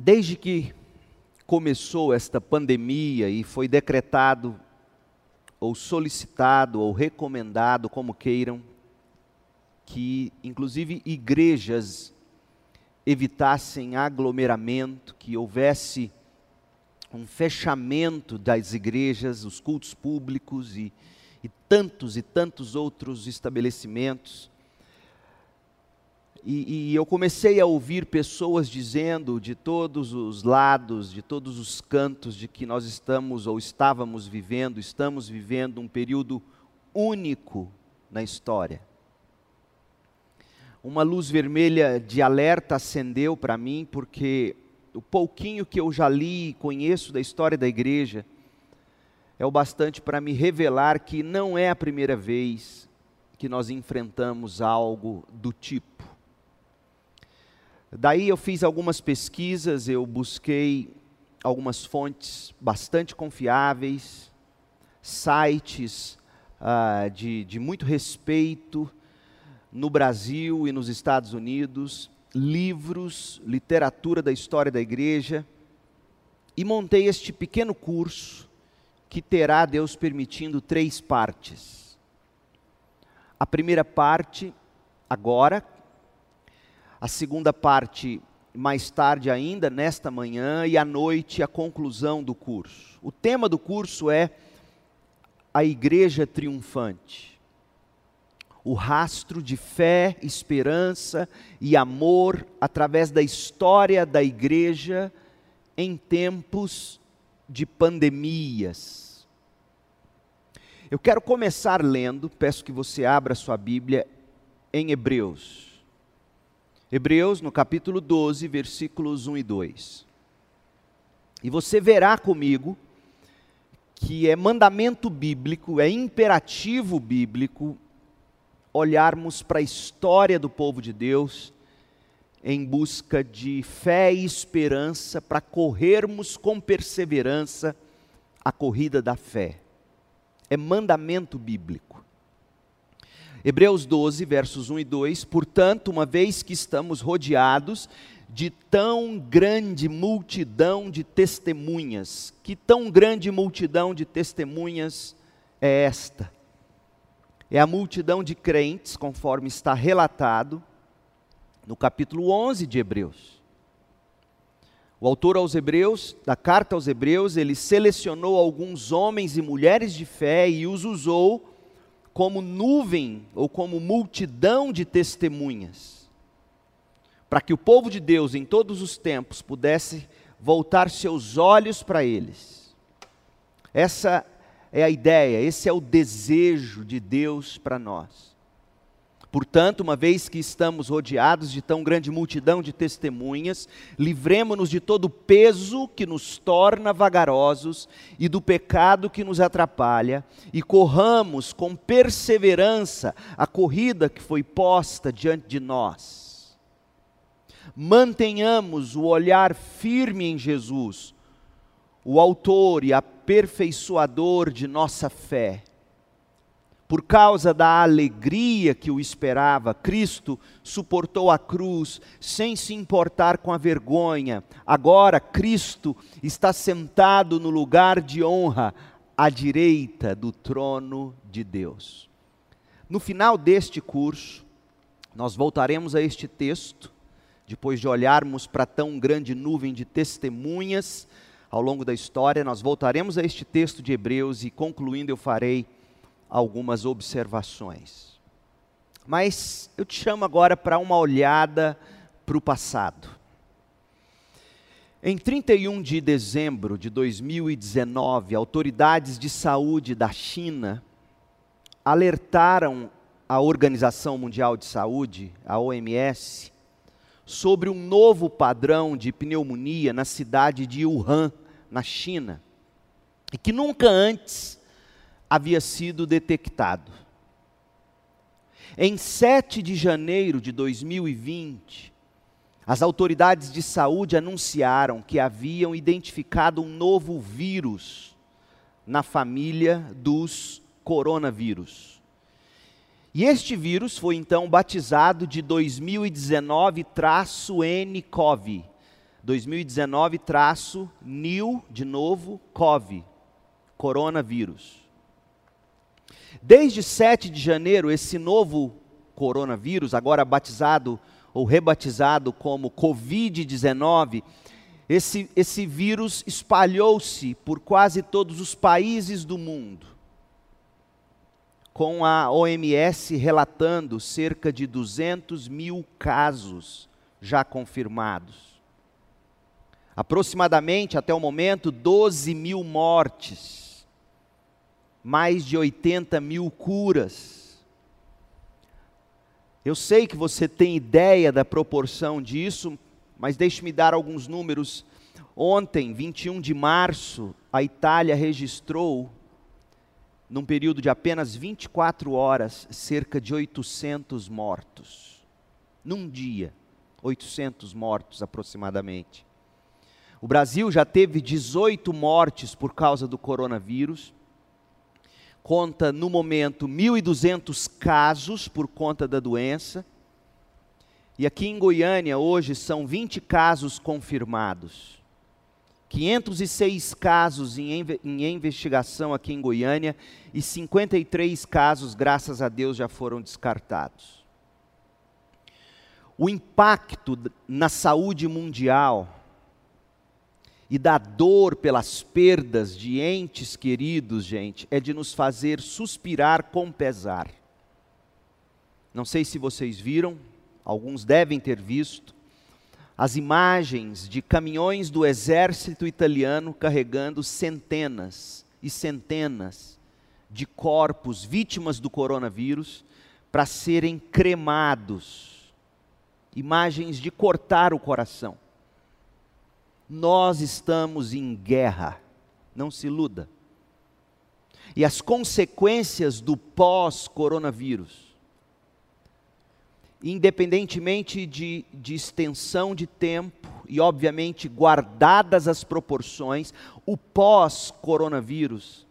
Desde que começou esta pandemia e foi decretado, ou solicitado, ou recomendado, como queiram, que inclusive igrejas evitassem aglomeramento, que houvesse um fechamento das igrejas, os cultos públicos e, e tantos e tantos outros estabelecimentos. E, e, eu comecei a ouvir pessoas dizendo de todos os lados, de todos os cantos, de que nós estamos ou estávamos vivendo, estamos vivendo um período único na história. Uma luz vermelha de alerta acendeu para mim, porque o pouquinho que eu já li e conheço da história da igreja é o bastante para me revelar que não é a primeira vez que nós enfrentamos algo do tipo. Daí eu fiz algumas pesquisas, eu busquei algumas fontes bastante confiáveis, sites ah, de, de muito respeito no Brasil e nos Estados Unidos, livros, literatura da história da igreja, e montei este pequeno curso que terá, Deus permitindo, três partes. A primeira parte, agora, a segunda parte mais tarde ainda, nesta manhã, e à noite a conclusão do curso. O tema do curso é a Igreja Triunfante. O rastro de fé, esperança e amor através da história da igreja em tempos de pandemias. Eu quero começar lendo, peço que você abra sua Bíblia em Hebreus. Hebreus, no capítulo 12, versículos 1 e 2. E você verá comigo que é mandamento bíblico, é imperativo bíblico olharmos para a história do povo de Deus em busca de fé e esperança para corrermos com perseverança a corrida da fé. É mandamento bíblico. Hebreus 12, versos 1 e 2: Portanto, uma vez que estamos rodeados de tão grande multidão de testemunhas, que tão grande multidão de testemunhas é esta? É a multidão de crentes, conforme está relatado no capítulo 11 de Hebreus. O autor aos Hebreus, da carta aos Hebreus, ele selecionou alguns homens e mulheres de fé e os usou como nuvem ou como multidão de testemunhas, para que o povo de Deus em todos os tempos pudesse voltar seus olhos para eles. Essa é a ideia, esse é o desejo de Deus para nós. Portanto, uma vez que estamos rodeados de tão grande multidão de testemunhas, livremos-nos de todo o peso que nos torna vagarosos e do pecado que nos atrapalha, e corramos com perseverança a corrida que foi posta diante de nós. Mantenhamos o olhar firme em Jesus, o Autor e aperfeiçoador de nossa fé por causa da alegria que o esperava, Cristo suportou a cruz sem se importar com a vergonha. Agora, Cristo está sentado no lugar de honra, à direita do trono de Deus. No final deste curso, nós voltaremos a este texto, depois de olharmos para tão grande nuvem de testemunhas ao longo da história, nós voltaremos a este texto de Hebreus e, concluindo, eu farei algumas observações. Mas eu te chamo agora para uma olhada para o passado. Em 31 de dezembro de 2019, autoridades de saúde da China alertaram a Organização Mundial de Saúde, a OMS, sobre um novo padrão de pneumonia na cidade de Wuhan, na China, e que nunca antes havia sido detectado. Em 7 de janeiro de 2020, as autoridades de saúde anunciaram que haviam identificado um novo vírus na família dos coronavírus. E este vírus foi então batizado de 2019-nCoV, 2019 traço new de novo COV, coronavírus. Desde 7 de janeiro, esse novo coronavírus, agora batizado ou rebatizado como Covid-19, esse, esse vírus espalhou-se por quase todos os países do mundo, com a OMS relatando cerca de 200 mil casos já confirmados. Aproximadamente, até o momento, 12 mil mortes, mais de 80 mil curas eu sei que você tem ideia da proporção disso, mas deixe-me dar alguns números. Ontem, 21 de março, a Itália registrou, num período de apenas 24 horas, cerca de 800 mortos. Num dia, 800 mortos aproximadamente. O Brasil já teve 18 mortes por causa do coronavírus conta no momento 1.200 casos por conta da doença. E aqui em Goiânia, hoje, são 20 casos confirmados. 506 casos em, em investigação aqui em Goiânia e 53 casos, graças a Deus, já foram descartados. O impacto na saúde mundial e da dor pelas perdas de entes queridos, gente, é de nos fazer suspirar com pesar. Não sei se vocês viram, alguns devem ter visto, as imagens de caminhões do exército italiano carregando centenas e centenas de corpos vítimas do coronavírus para serem cremados. Imagens de cortar o coração. Nós estamos em guerra, não se iluda. E as consequências do pós-coronavírus, independentemente de, de extensão de tempo e, obviamente, guardadas as proporções, o pós-coronavírus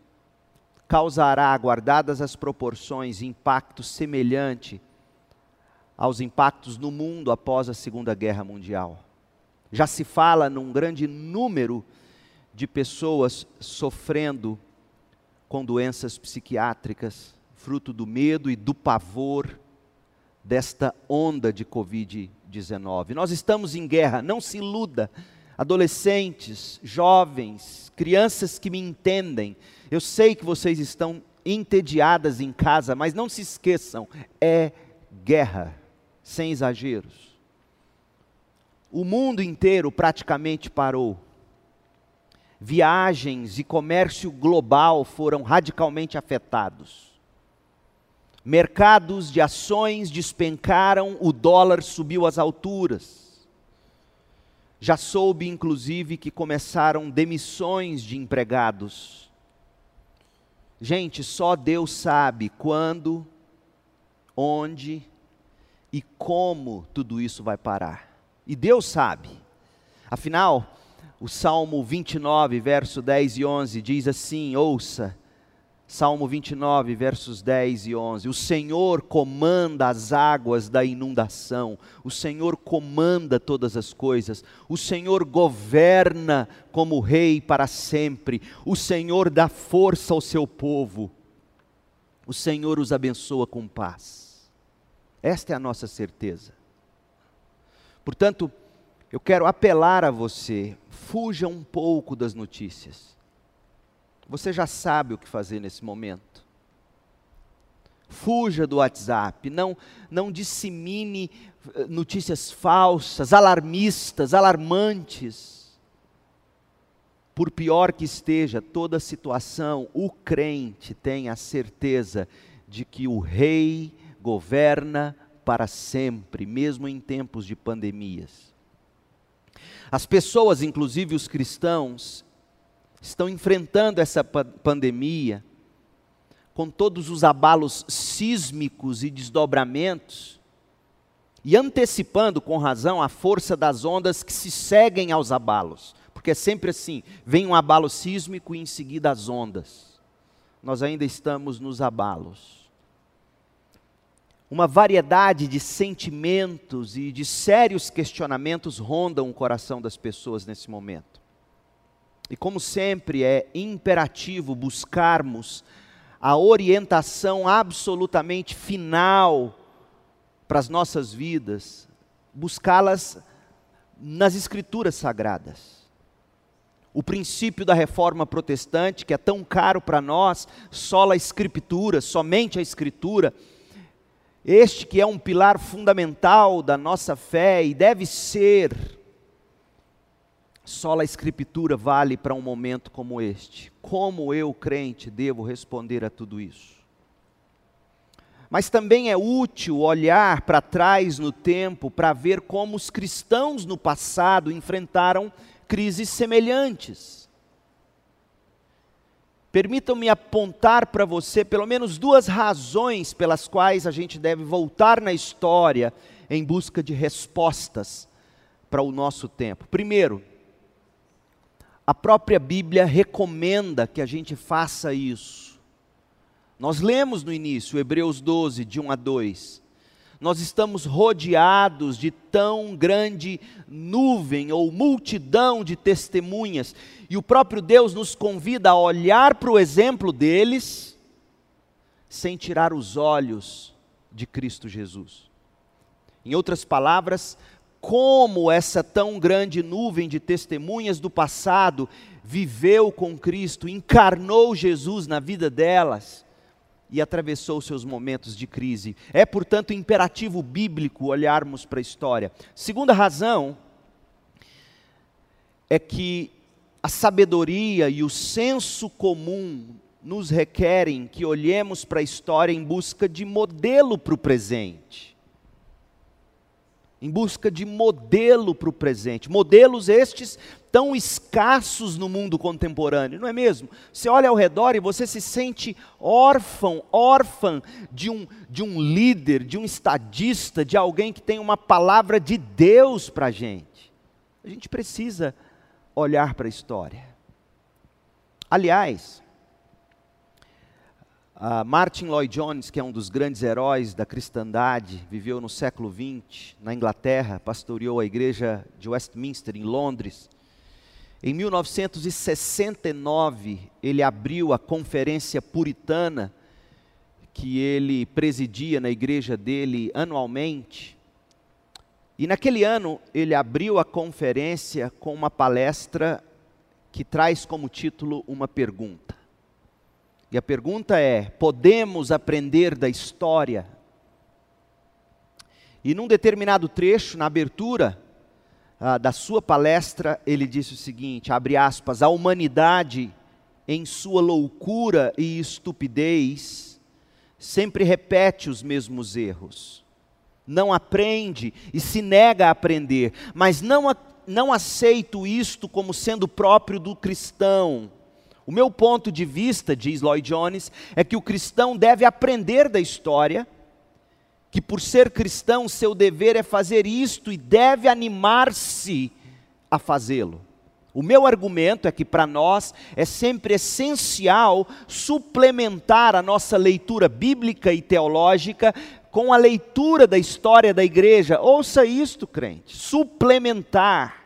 causará, guardadas as proporções, impacto semelhante aos impactos no mundo após a Segunda Guerra Mundial. Já se fala num grande número de pessoas sofrendo com doenças psiquiátricas, fruto do medo e do pavor desta onda de Covid-19. Nós estamos em guerra, não se iluda. Adolescentes, jovens, crianças que me entendem, eu sei que vocês estão entediadas em casa, mas não se esqueçam, é guerra, sem exageros o mundo inteiro praticamente parou. Viagens e comércio global foram radicalmente afetados. Mercados de ações despencaram, o dólar subiu às alturas. Já soube, inclusive, que começaram demissões de empregados. Gente, só Deus sabe quando, onde e como tudo isso vai parar. E Deus sabe. Afinal, o Salmo 29, verso 10 e 11 diz assim: ouça. Salmo 29, versos 10 e 11. O Senhor comanda as águas da inundação, o Senhor comanda todas as coisas, o Senhor governa como rei para sempre, o Senhor dá força ao seu povo, o Senhor os abençoa com paz. Esta é a nossa certeza. Portanto, eu quero apelar a você, fuja um pouco das notícias. Você já sabe o que fazer nesse momento. Fuja do WhatsApp, não, não dissemine eh, notícias falsas, alarmistas, alarmantes. Por pior que esteja toda a situação, o crente tem a certeza de que o rei governa para sempre, mesmo em tempos de pandemias. As pessoas, inclusive os cristãos, estão enfrentando essa pandemia com todos os abalos sísmicos e desdobramentos, e antecipando com razão a força das ondas que se seguem aos abalos, porque é sempre assim: vem um abalo sísmico e em seguida as ondas. Nós ainda estamos nos abalos uma variedade de sentimentos e de sérios questionamentos rondam o coração das pessoas nesse momento. E como sempre, é imperativo buscarmos a orientação absolutamente final para as nossas vidas, buscá-las nas Escrituras Sagradas. O princípio da reforma protestante, que é tão caro para nós, só a Escritura, somente a Escritura, este que é um pilar fundamental da nossa fé e deve ser, só a Escritura vale para um momento como este. Como eu, crente, devo responder a tudo isso? Mas também é útil olhar para trás no tempo para ver como os cristãos no passado enfrentaram crises semelhantes. Permitam-me apontar para você pelo menos duas razões pelas quais a gente deve voltar na história em busca de respostas para o nosso tempo. Primeiro, a própria Bíblia recomenda que a gente faça isso. Nós lemos no início, Hebreus 12, de 1 a 2 nós estamos rodeados de tão grande nuvem ou multidão de testemunhas, e o próprio Deus nos convida a olhar para o exemplo deles, sem tirar os olhos de Cristo Jesus. Em outras palavras, como essa tão grande nuvem de testemunhas do passado viveu com Cristo, encarnou Jesus na vida delas, e atravessou seus momentos de crise. É, portanto, imperativo bíblico olharmos para a história. Segunda razão é que a sabedoria e o senso comum nos requerem que olhemos para a história em busca de modelo para o presente em busca de modelo para o presente. Modelos estes tão escassos no mundo contemporâneo, não é mesmo? Você olha ao redor e você se sente órfão, órfã de um, de um líder, de um estadista, de alguém que tem uma palavra de Deus para a gente. A gente precisa olhar para a história. Aliás, Uh, Martin Lloyd Jones, que é um dos grandes heróis da cristandade, viveu no século XX na Inglaterra, pastoreou a igreja de Westminster, em Londres. Em 1969, ele abriu a conferência puritana que ele presidia na igreja dele anualmente. E naquele ano, ele abriu a conferência com uma palestra que traz como título uma pergunta. E a pergunta é: podemos aprender da história? E num determinado trecho, na abertura ah, da sua palestra, ele disse o seguinte: abre aspas, a humanidade, em sua loucura e estupidez, sempre repete os mesmos erros. Não aprende e se nega a aprender, mas não, não aceito isto como sendo próprio do cristão o meu ponto de vista, diz Lloyd Jones, é que o cristão deve aprender da história, que por ser cristão, seu dever é fazer isto e deve animar-se a fazê-lo. O meu argumento é que para nós é sempre essencial suplementar a nossa leitura bíblica e teológica com a leitura da história da igreja. Ouça isto, crente: suplementar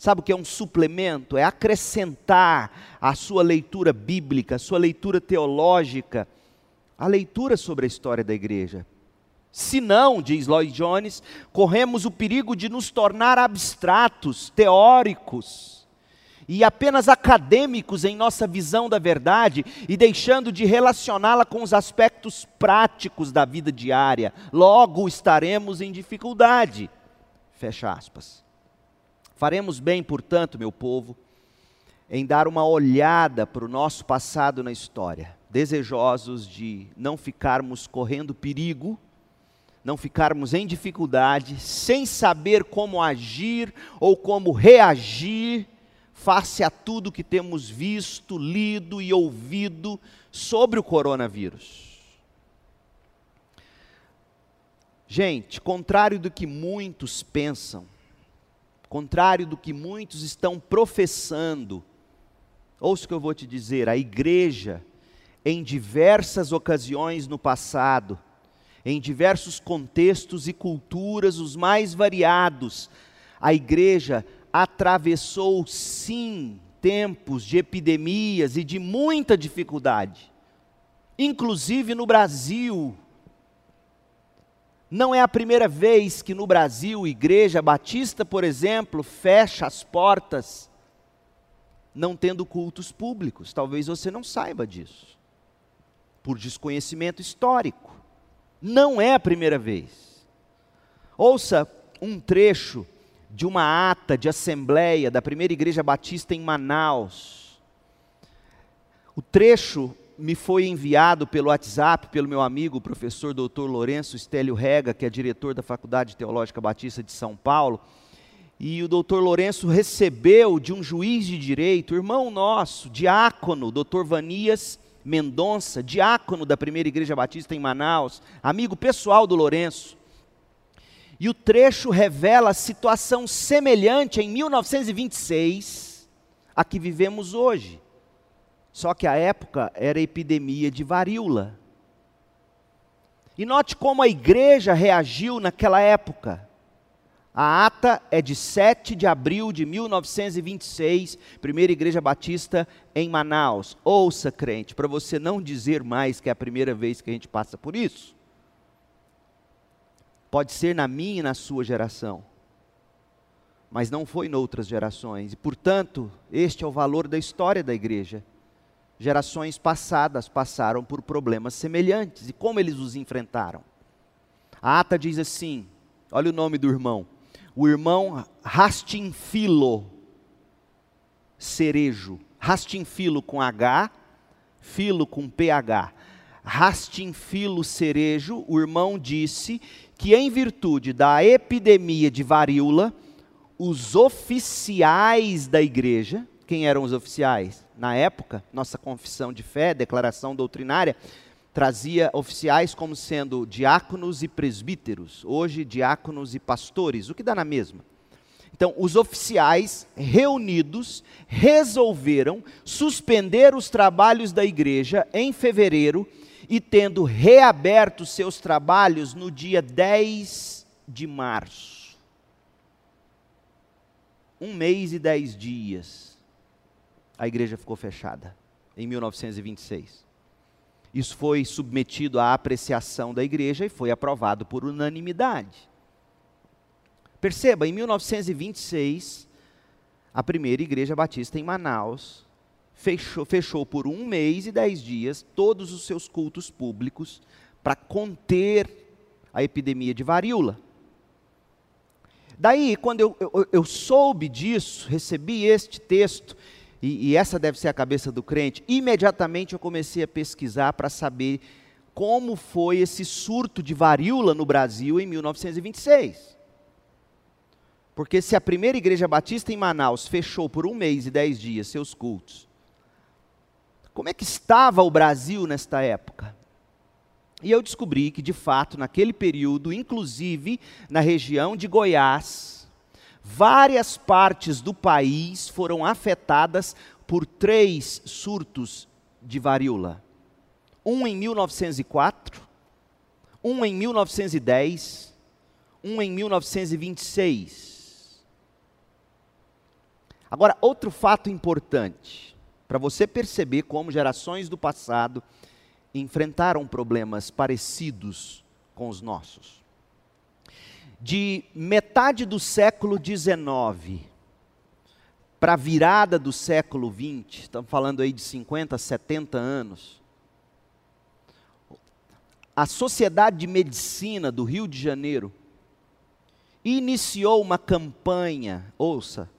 Sabe o que é um suplemento? É acrescentar à sua leitura bíblica, à sua leitura teológica, a leitura sobre a história da igreja. Se não, diz Lloyd Jones, corremos o perigo de nos tornar abstratos, teóricos e apenas acadêmicos em nossa visão da verdade e deixando de relacioná-la com os aspectos práticos da vida diária. Logo estaremos em dificuldade. Fecha aspas. Faremos bem, portanto, meu povo, em dar uma olhada para o nosso passado na história, desejosos de não ficarmos correndo perigo, não ficarmos em dificuldade, sem saber como agir ou como reagir face a tudo que temos visto, lido e ouvido sobre o coronavírus. Gente, contrário do que muitos pensam, contrário do que muitos estão professando. Ouça o que eu vou te dizer: a igreja, em diversas ocasiões no passado, em diversos contextos e culturas os mais variados, a igreja atravessou sim tempos de epidemias e de muita dificuldade, inclusive no Brasil. Não é a primeira vez que no Brasil, Igreja Batista, por exemplo, fecha as portas não tendo cultos públicos. Talvez você não saiba disso, por desconhecimento histórico. Não é a primeira vez. Ouça um trecho de uma ata de assembleia da primeira igreja batista em Manaus. O trecho me foi enviado pelo WhatsApp pelo meu amigo, o professor Dr. Lourenço Estélio Rega, que é diretor da Faculdade Teológica Batista de São Paulo. E o doutor Lourenço recebeu de um juiz de direito, irmão nosso, diácono, doutor Vanias Mendonça, diácono da primeira igreja batista em Manaus, amigo pessoal do Lourenço. E o trecho revela situação semelhante em 1926 a que vivemos hoje. Só que a época era epidemia de varíola. E note como a igreja reagiu naquela época. A ata é de 7 de abril de 1926, primeira igreja batista em Manaus. Ouça, crente, para você não dizer mais que é a primeira vez que a gente passa por isso. Pode ser na minha e na sua geração, mas não foi em outras gerações. E, portanto, este é o valor da história da igreja. Gerações passadas passaram por problemas semelhantes e como eles os enfrentaram. A ata diz assim: olha o nome do irmão o irmão Rastinfilo Cerejo. Rastinfilo com H, Filo com PH. Rastinfilo Cerejo, o irmão disse que em virtude da epidemia de varíola, os oficiais da igreja, quem eram os oficiais? Na época, nossa confissão de fé, declaração doutrinária, trazia oficiais como sendo diáconos e presbíteros, hoje diáconos e pastores, o que dá na mesma. Então, os oficiais reunidos resolveram suspender os trabalhos da igreja em fevereiro e tendo reaberto seus trabalhos no dia 10 de março. Um mês e dez dias, a igreja ficou fechada, em 1926. Isso foi submetido à apreciação da igreja e foi aprovado por unanimidade. Perceba, em 1926, a primeira igreja batista em Manaus fechou, fechou por um mês e dez dias todos os seus cultos públicos para conter a epidemia de varíola. Daí, quando eu, eu, eu soube disso, recebi este texto, e, e essa deve ser a cabeça do crente, imediatamente eu comecei a pesquisar para saber como foi esse surto de varíola no Brasil em 1926. Porque se a primeira igreja batista em Manaus fechou por um mês e dez dias seus cultos, como é que estava o Brasil nesta época? E eu descobri que, de fato, naquele período, inclusive na região de Goiás, várias partes do país foram afetadas por três surtos de varíola. Um em 1904, um em 1910, um em 1926. Agora, outro fato importante, para você perceber como gerações do passado enfrentaram problemas parecidos com os nossos de metade do século XIX para a virada do século XX, estamos falando aí de 50, 70 anos, a Sociedade de Medicina do Rio de Janeiro iniciou uma campanha, ouça,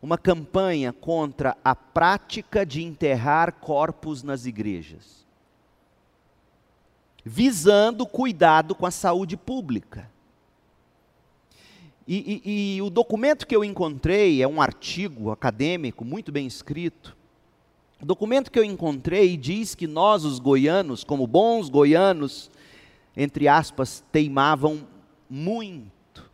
uma campanha contra a prática de enterrar corpos nas igrejas, visando cuidado com a saúde pública. E, e, e, o documento que eu encontrei é um artigo acadêmico muito bem escrito. O documento que eu encontrei diz que nós, os goianos, como bons goianos, entre aspas, teimavam muito.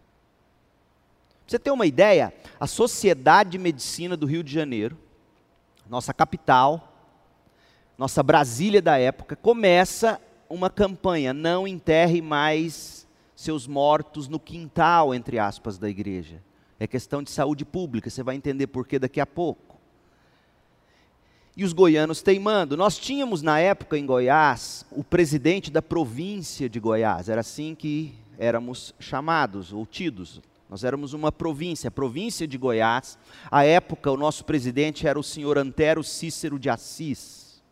Você ter uma ideia, a Sociedade de Medicina do Rio de Janeiro, nossa capital, nossa Brasília da época, começa uma campanha: não enterre mais seus mortos no quintal, entre aspas, da igreja. É questão de saúde pública, você vai entender por que daqui a pouco. E os goianos teimando. Nós tínhamos na época em Goiás o presidente da província de Goiás, era assim que éramos chamados ou tidos. Nós éramos uma província, a província de Goiás. À época, o nosso presidente era o senhor Antero Cícero de Assis.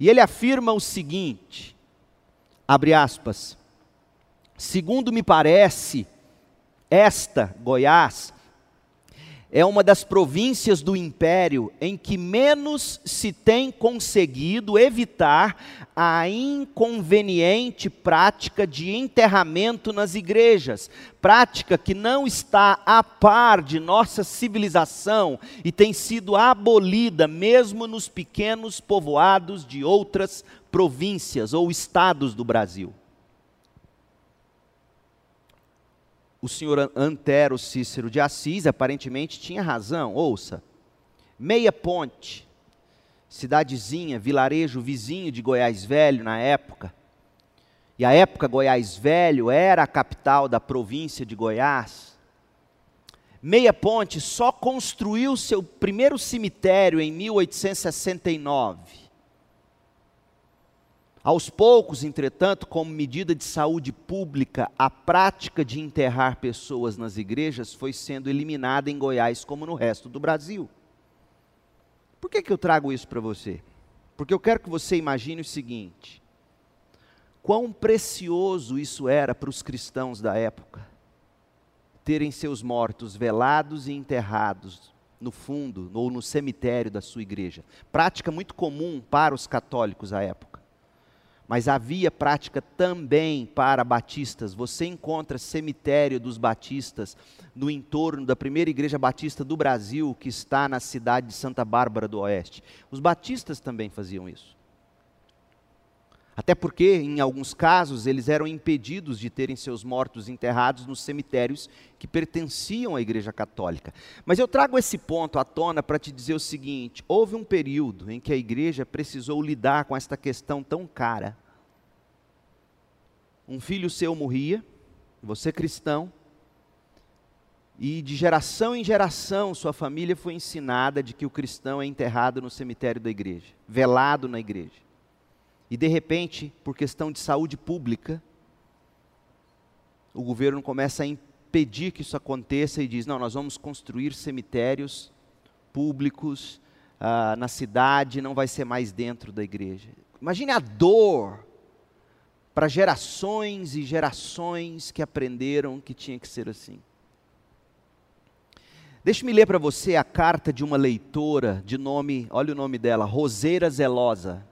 E ele afirma o seguinte: abre aspas. Segundo me parece, esta, Goiás, é uma das províncias do império em que menos se tem conseguido evitar a inconveniente prática de enterramento nas igrejas, prática que não está a par de nossa civilização e tem sido abolida mesmo nos pequenos povoados de outras províncias ou estados do Brasil. O senhor Antero Cícero de Assis aparentemente tinha razão. Ouça, Meia Ponte, cidadezinha, vilarejo vizinho de Goiás Velho na época. E a época Goiás Velho era a capital da província de Goiás. Meia Ponte só construiu seu primeiro cemitério em 1869. Aos poucos, entretanto, como medida de saúde pública, a prática de enterrar pessoas nas igrejas foi sendo eliminada em Goiás, como no resto do Brasil. Por que, que eu trago isso para você? Porque eu quero que você imagine o seguinte: quão precioso isso era para os cristãos da época, terem seus mortos velados e enterrados no fundo ou no cemitério da sua igreja. Prática muito comum para os católicos à época mas havia prática também para batistas. Você encontra cemitério dos batistas no entorno da primeira igreja batista do Brasil, que está na cidade de Santa Bárbara do Oeste. Os batistas também faziam isso. Até porque, em alguns casos, eles eram impedidos de terem seus mortos enterrados nos cemitérios que pertenciam à Igreja Católica. Mas eu trago esse ponto à tona para te dizer o seguinte: houve um período em que a igreja precisou lidar com esta questão tão cara um filho seu morria, você cristão, e de geração em geração sua família foi ensinada de que o cristão é enterrado no cemitério da igreja, velado na igreja. E de repente, por questão de saúde pública, o governo começa a impedir que isso aconteça e diz: não, nós vamos construir cemitérios públicos ah, na cidade, não vai ser mais dentro da igreja. Imagine a dor para gerações e gerações que aprenderam que tinha que ser assim. Deixe-me ler para você a carta de uma leitora de nome, olha o nome dela, Roseira Zelosa.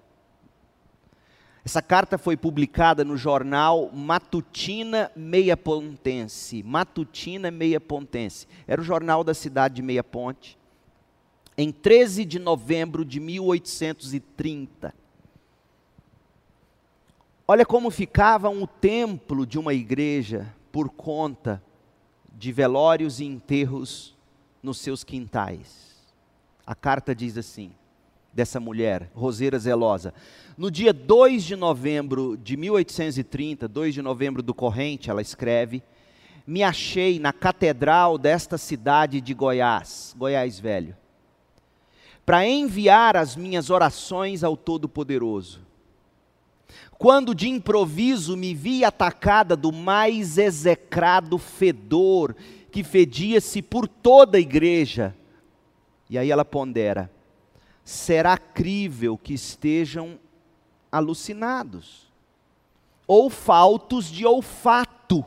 Essa carta foi publicada no jornal Matutina Meia Pontense. Matutina Meia Pontense. Era o jornal da cidade de Meia Ponte. Em 13 de novembro de 1830. Olha como ficava um templo de uma igreja por conta de velórios e enterros nos seus quintais. A carta diz assim, dessa mulher, Roseira Zelosa. No dia 2 de novembro de 1830, 2 de novembro do corrente, ela escreve: Me achei na catedral desta cidade de Goiás, Goiás Velho, para enviar as minhas orações ao Todo-Poderoso quando de improviso me vi atacada do mais execrado fedor, que fedia-se por toda a igreja. E aí ela pondera: será crível que estejam alucinados, ou faltos de olfato,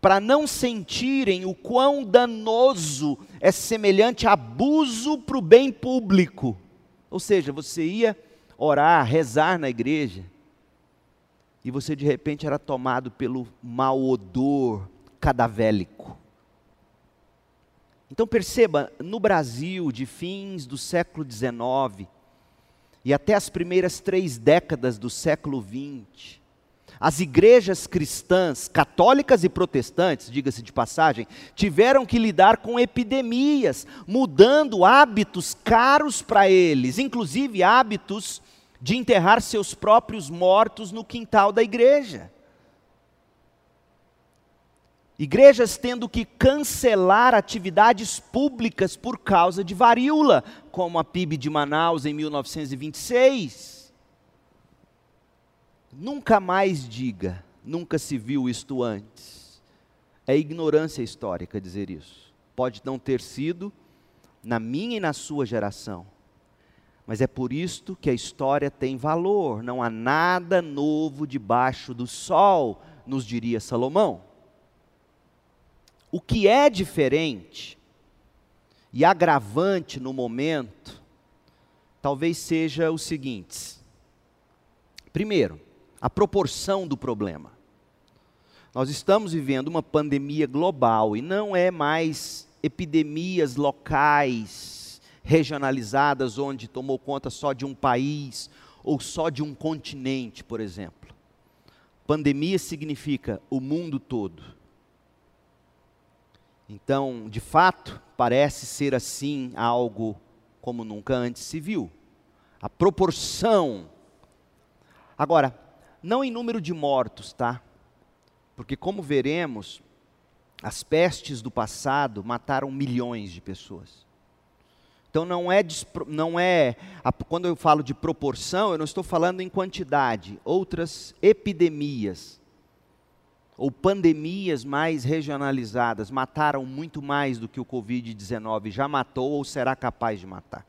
para não sentirem o quão danoso é semelhante abuso para o bem público. Ou seja, você ia orar, rezar na igreja, e você de repente era tomado pelo mau odor cadavélico. Então perceba, no Brasil de fins do século XIX e até as primeiras três décadas do século XX, as igrejas cristãs, católicas e protestantes, diga-se de passagem, tiveram que lidar com epidemias, mudando hábitos caros para eles, inclusive hábitos de enterrar seus próprios mortos no quintal da igreja. Igrejas tendo que cancelar atividades públicas por causa de varíola, como a PIB de Manaus em 1926. Nunca mais diga, nunca se viu isto antes. É ignorância histórica dizer isso. Pode não ter sido na minha e na sua geração. Mas é por isto que a história tem valor. Não há nada novo debaixo do sol, nos diria Salomão. O que é diferente e agravante no momento, talvez seja o seguinte: primeiro, a proporção do problema. Nós estamos vivendo uma pandemia global e não é mais epidemias locais, regionalizadas, onde tomou conta só de um país ou só de um continente, por exemplo. Pandemia significa o mundo todo. Então, de fato, parece ser assim algo como nunca antes se viu. A proporção. Agora, não em número de mortos, tá? Porque, como veremos, as pestes do passado mataram milhões de pessoas. Então não é, não é quando eu falo de proporção, eu não estou falando em quantidade. Outras epidemias ou pandemias mais regionalizadas mataram muito mais do que o Covid-19 já matou ou será capaz de matar.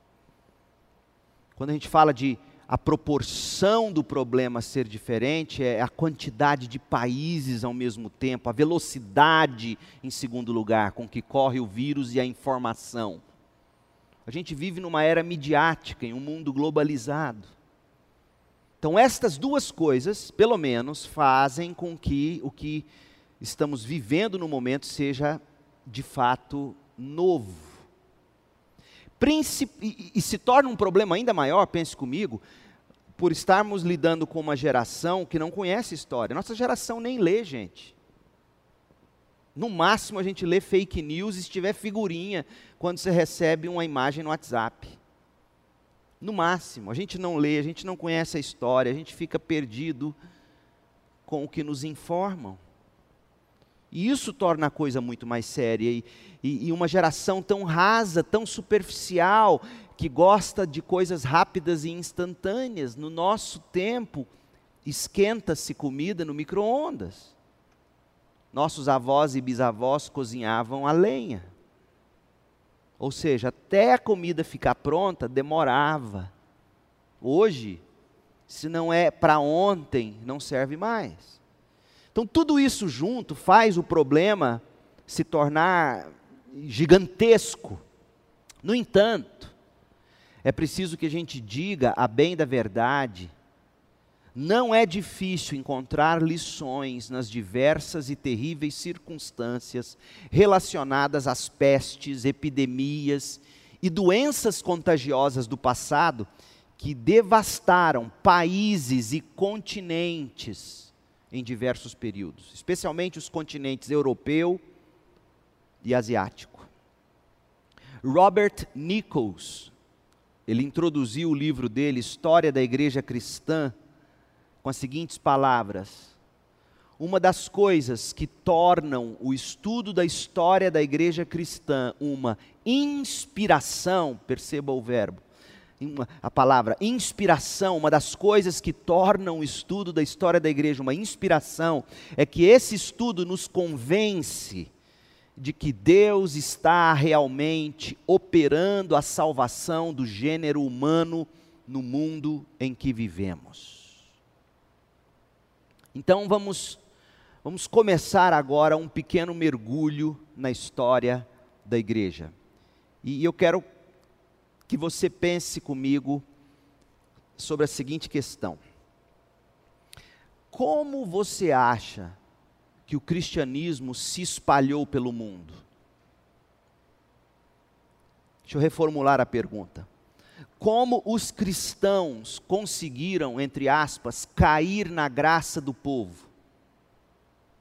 Quando a gente fala de a proporção do problema ser diferente, é a quantidade de países ao mesmo tempo, a velocidade, em segundo lugar, com que corre o vírus e a informação. A gente vive numa era midiática, em um mundo globalizado. Então, estas duas coisas, pelo menos, fazem com que o que estamos vivendo no momento seja de fato novo. E, e se torna um problema ainda maior, pense comigo, por estarmos lidando com uma geração que não conhece história. Nossa geração nem lê, gente. No máximo a gente lê fake news se tiver figurinha quando você recebe uma imagem no WhatsApp. No máximo, a gente não lê, a gente não conhece a história, a gente fica perdido com o que nos informam. E isso torna a coisa muito mais séria. E, e, e, uma geração tão rasa, tão superficial, que gosta de coisas rápidas e instantâneas. No nosso tempo, esquenta-se comida no micro-ondas. Nossos avós e bisavós cozinhavam a lenha. Ou seja, até a comida ficar pronta demorava. Hoje, se não é para ontem, não serve mais. Então, tudo isso junto faz o problema se tornar gigantesco. No entanto, é preciso que a gente diga a bem da verdade não é difícil encontrar lições nas diversas e terríveis circunstâncias relacionadas às pestes, epidemias e doenças contagiosas do passado que devastaram países e continentes em diversos períodos, especialmente os continentes europeu e asiático. Robert Nichols, ele introduziu o livro dele, História da Igreja Cristã, com as seguintes palavras: Uma das coisas que tornam o estudo da história da igreja cristã uma inspiração, perceba o verbo, a palavra inspiração, uma das coisas que tornam o estudo da história da igreja uma inspiração, é que esse estudo nos convence de que Deus está realmente operando a salvação do gênero humano no mundo em que vivemos. Então vamos, vamos começar agora um pequeno mergulho na história da igreja. E eu quero que você pense comigo sobre a seguinte questão: Como você acha que o cristianismo se espalhou pelo mundo? Deixa eu reformular a pergunta como os cristãos conseguiram, entre aspas, cair na graça do povo.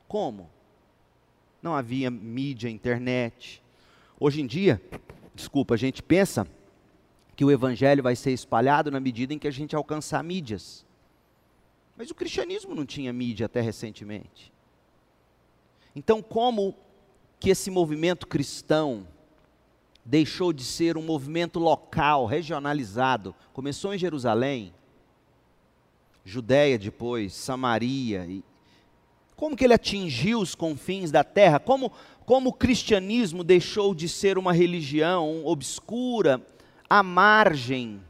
Como? Não havia mídia, internet. Hoje em dia, desculpa, a gente pensa que o evangelho vai ser espalhado na medida em que a gente alcançar mídias. Mas o cristianismo não tinha mídia até recentemente. Então, como que esse movimento cristão deixou de ser um movimento local, regionalizado, começou em Jerusalém, Judéia depois, Samaria, como que ele atingiu os confins da terra? Como, como o cristianismo deixou de ser uma religião obscura, à margem,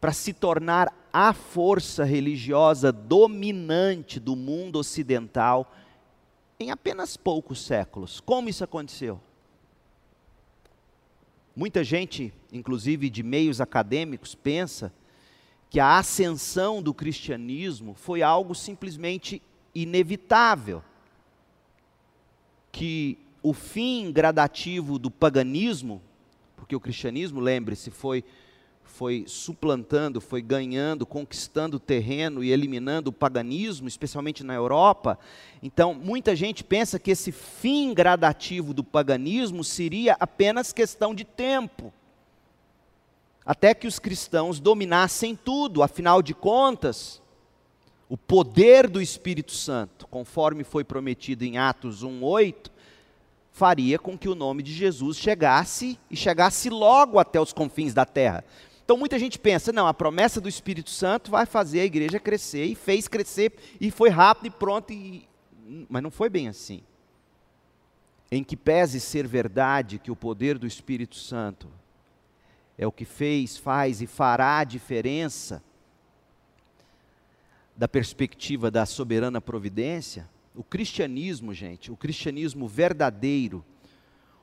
para se tornar a força religiosa dominante do mundo ocidental em apenas poucos séculos. Como isso aconteceu? Muita gente, inclusive de meios acadêmicos, pensa que a ascensão do cristianismo foi algo simplesmente inevitável. Que o fim gradativo do paganismo, porque o cristianismo, lembre-se, foi foi suplantando, foi ganhando, conquistando terreno e eliminando o paganismo, especialmente na Europa. Então, muita gente pensa que esse fim gradativo do paganismo seria apenas questão de tempo. Até que os cristãos dominassem tudo, afinal de contas, o poder do Espírito Santo, conforme foi prometido em Atos 1:8, faria com que o nome de Jesus chegasse e chegasse logo até os confins da terra. Então muita gente pensa, não, a promessa do Espírito Santo vai fazer a igreja crescer, e fez crescer, e foi rápido e pronto, e... mas não foi bem assim. Em que pese ser verdade que o poder do Espírito Santo é o que fez, faz e fará a diferença da perspectiva da soberana providência, o cristianismo, gente, o cristianismo verdadeiro,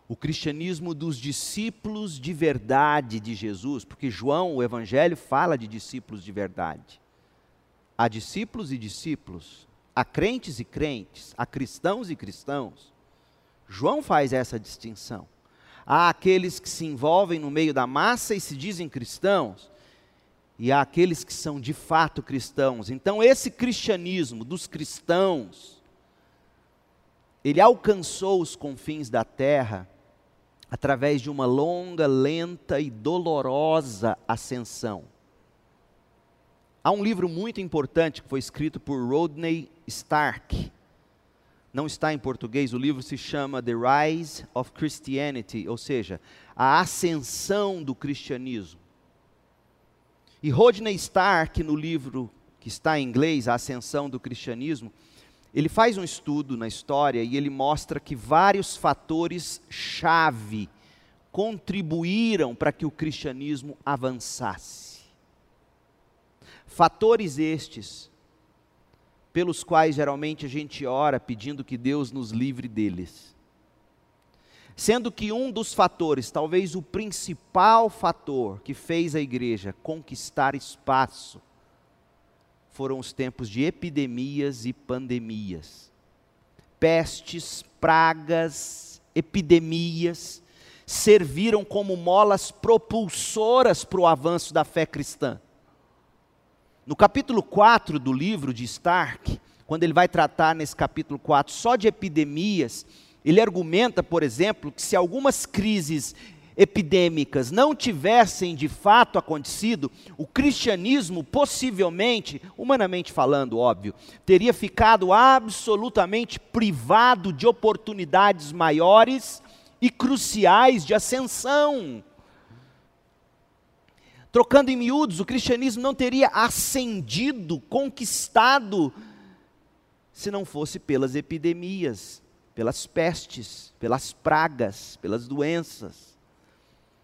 o cristianismo dos discípulos de verdade de Jesus, porque João, o Evangelho, fala de discípulos de verdade. Há discípulos e discípulos, há crentes e crentes, há cristãos e cristãos. João faz essa distinção. Há aqueles que se envolvem no meio da massa e se dizem cristãos, e há aqueles que são de fato cristãos. Então, esse cristianismo dos cristãos, ele alcançou os confins da terra através de uma longa, lenta e dolorosa ascensão. Há um livro muito importante que foi escrito por Rodney Stark. Não está em português, o livro se chama The Rise of Christianity, ou seja, a ascensão do cristianismo. E Rodney Stark, no livro que está em inglês, A Ascensão do Cristianismo, ele faz um estudo na história e ele mostra que vários fatores chave contribuíram para que o cristianismo avançasse. Fatores estes pelos quais geralmente a gente ora pedindo que Deus nos livre deles. Sendo que um dos fatores, talvez o principal fator que fez a igreja conquistar espaço, foram os tempos de epidemias e pandemias. Pestes, pragas, epidemias serviram como molas propulsoras para o avanço da fé cristã. No capítulo 4 do livro de Stark, quando ele vai tratar nesse capítulo 4 só de epidemias, ele argumenta, por exemplo, que se algumas crises epidêmicas não tivessem de fato acontecido, o cristianismo possivelmente, humanamente falando, óbvio, teria ficado absolutamente privado de oportunidades maiores e cruciais de ascensão. Trocando em miúdos, o cristianismo não teria ascendido, conquistado, se não fosse pelas epidemias, pelas pestes, pelas pragas, pelas doenças.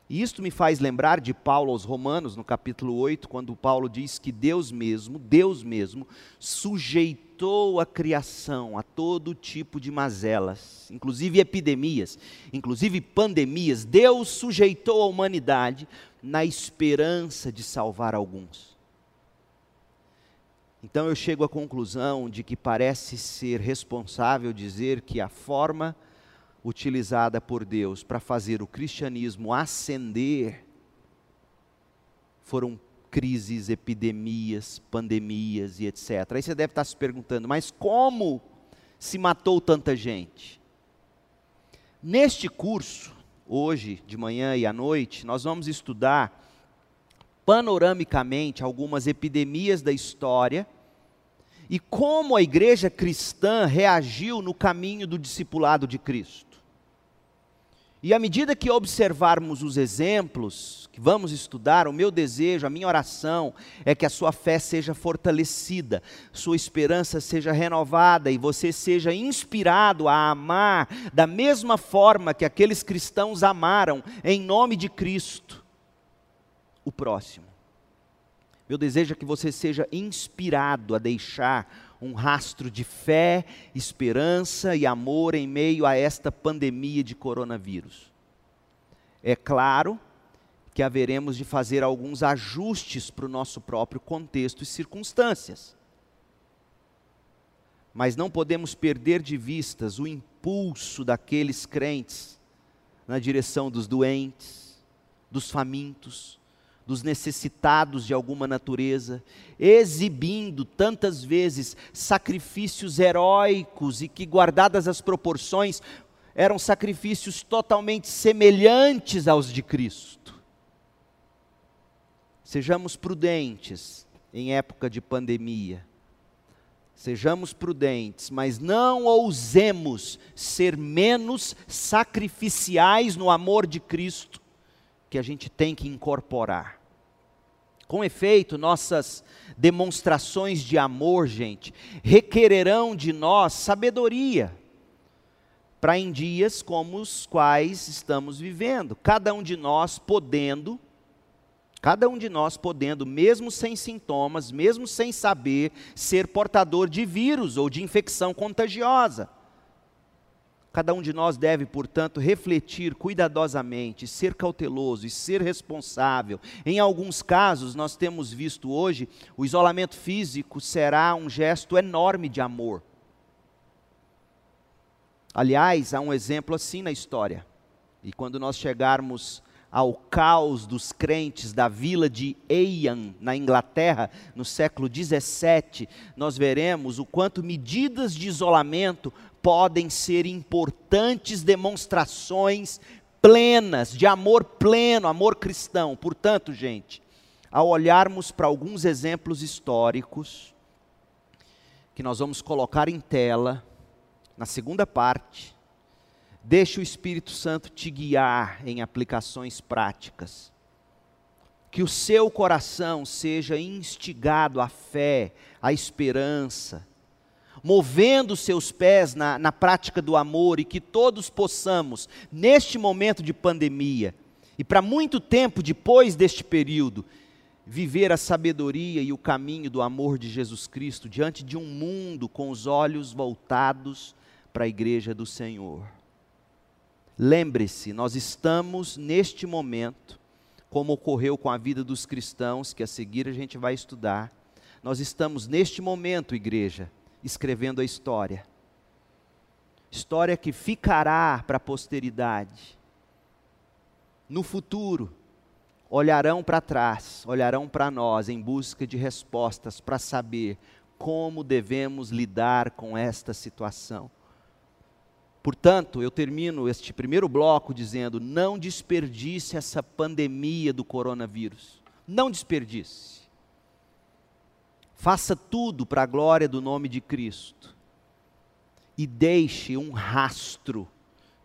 E isto me faz lembrar de Paulo aos Romanos, no capítulo 8, quando Paulo diz que Deus mesmo, Deus mesmo, sujeitou a criação a todo tipo de mazelas, inclusive epidemias, inclusive pandemias. Deus sujeitou a humanidade na esperança de salvar alguns. Então eu chego à conclusão de que parece ser responsável dizer que a forma utilizada por Deus para fazer o cristianismo ascender foram crises, epidemias, pandemias e etc. Aí você deve estar se perguntando, mas como se matou tanta gente? Neste curso, hoje, de manhã e à noite, nós vamos estudar panoramicamente algumas epidemias da história e como a igreja cristã reagiu no caminho do discipulado de Cristo. E à medida que observarmos os exemplos que vamos estudar, o meu desejo, a minha oração é que a sua fé seja fortalecida, sua esperança seja renovada e você seja inspirado a amar da mesma forma que aqueles cristãos amaram, em nome de Cristo, o próximo. Meu desejo é que você seja inspirado a deixar um rastro de fé, esperança e amor em meio a esta pandemia de coronavírus. É claro que haveremos de fazer alguns ajustes para o nosso próprio contexto e circunstâncias. Mas não podemos perder de vistas o impulso daqueles crentes na direção dos doentes, dos famintos, dos necessitados de alguma natureza, exibindo tantas vezes sacrifícios heróicos e que, guardadas as proporções, eram sacrifícios totalmente semelhantes aos de Cristo. Sejamos prudentes em época de pandemia. Sejamos prudentes, mas não ousemos ser menos sacrificiais no amor de Cristo que a gente tem que incorporar. Com efeito, nossas demonstrações de amor, gente, requererão de nós sabedoria para em dias como os quais estamos vivendo, cada um de nós podendo, cada um de nós podendo, mesmo sem sintomas, mesmo sem saber, ser portador de vírus ou de infecção contagiosa. Cada um de nós deve, portanto, refletir cuidadosamente, ser cauteloso e ser responsável. Em alguns casos, nós temos visto hoje, o isolamento físico será um gesto enorme de amor. Aliás, há um exemplo assim na história. E quando nós chegarmos ao caos dos crentes da vila de Eian, na Inglaterra, no século 17, nós veremos o quanto medidas de isolamento podem ser importantes demonstrações plenas, de amor pleno, amor cristão. Portanto, gente, ao olharmos para alguns exemplos históricos, que nós vamos colocar em tela, na segunda parte, deixe o Espírito Santo te guiar em aplicações práticas. Que o seu coração seja instigado à fé, à esperança, movendo seus pés na, na prática do amor e que todos possamos, neste momento de pandemia, e para muito tempo depois deste período, viver a sabedoria e o caminho do amor de Jesus Cristo diante de um mundo com os olhos voltados para a igreja do Senhor. Lembre-se, nós estamos neste momento, como ocorreu com a vida dos cristãos, que a seguir a gente vai estudar. Nós estamos neste momento, igreja, escrevendo a história. História que ficará para a posteridade. No futuro, olharão para trás, olharão para nós em busca de respostas para saber como devemos lidar com esta situação. Portanto, eu termino este primeiro bloco dizendo: não desperdice essa pandemia do coronavírus. Não desperdice. Faça tudo para a glória do nome de Cristo. E deixe um rastro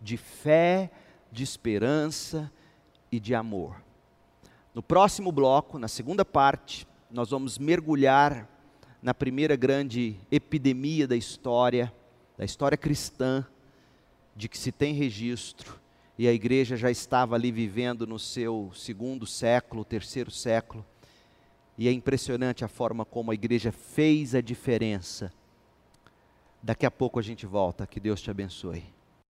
de fé, de esperança e de amor. No próximo bloco, na segunda parte, nós vamos mergulhar na primeira grande epidemia da história, da história cristã, de que se tem registro, e a igreja já estava ali vivendo no seu segundo século, terceiro século, e é impressionante a forma como a igreja fez a diferença. Daqui a pouco a gente volta. Que Deus te abençoe.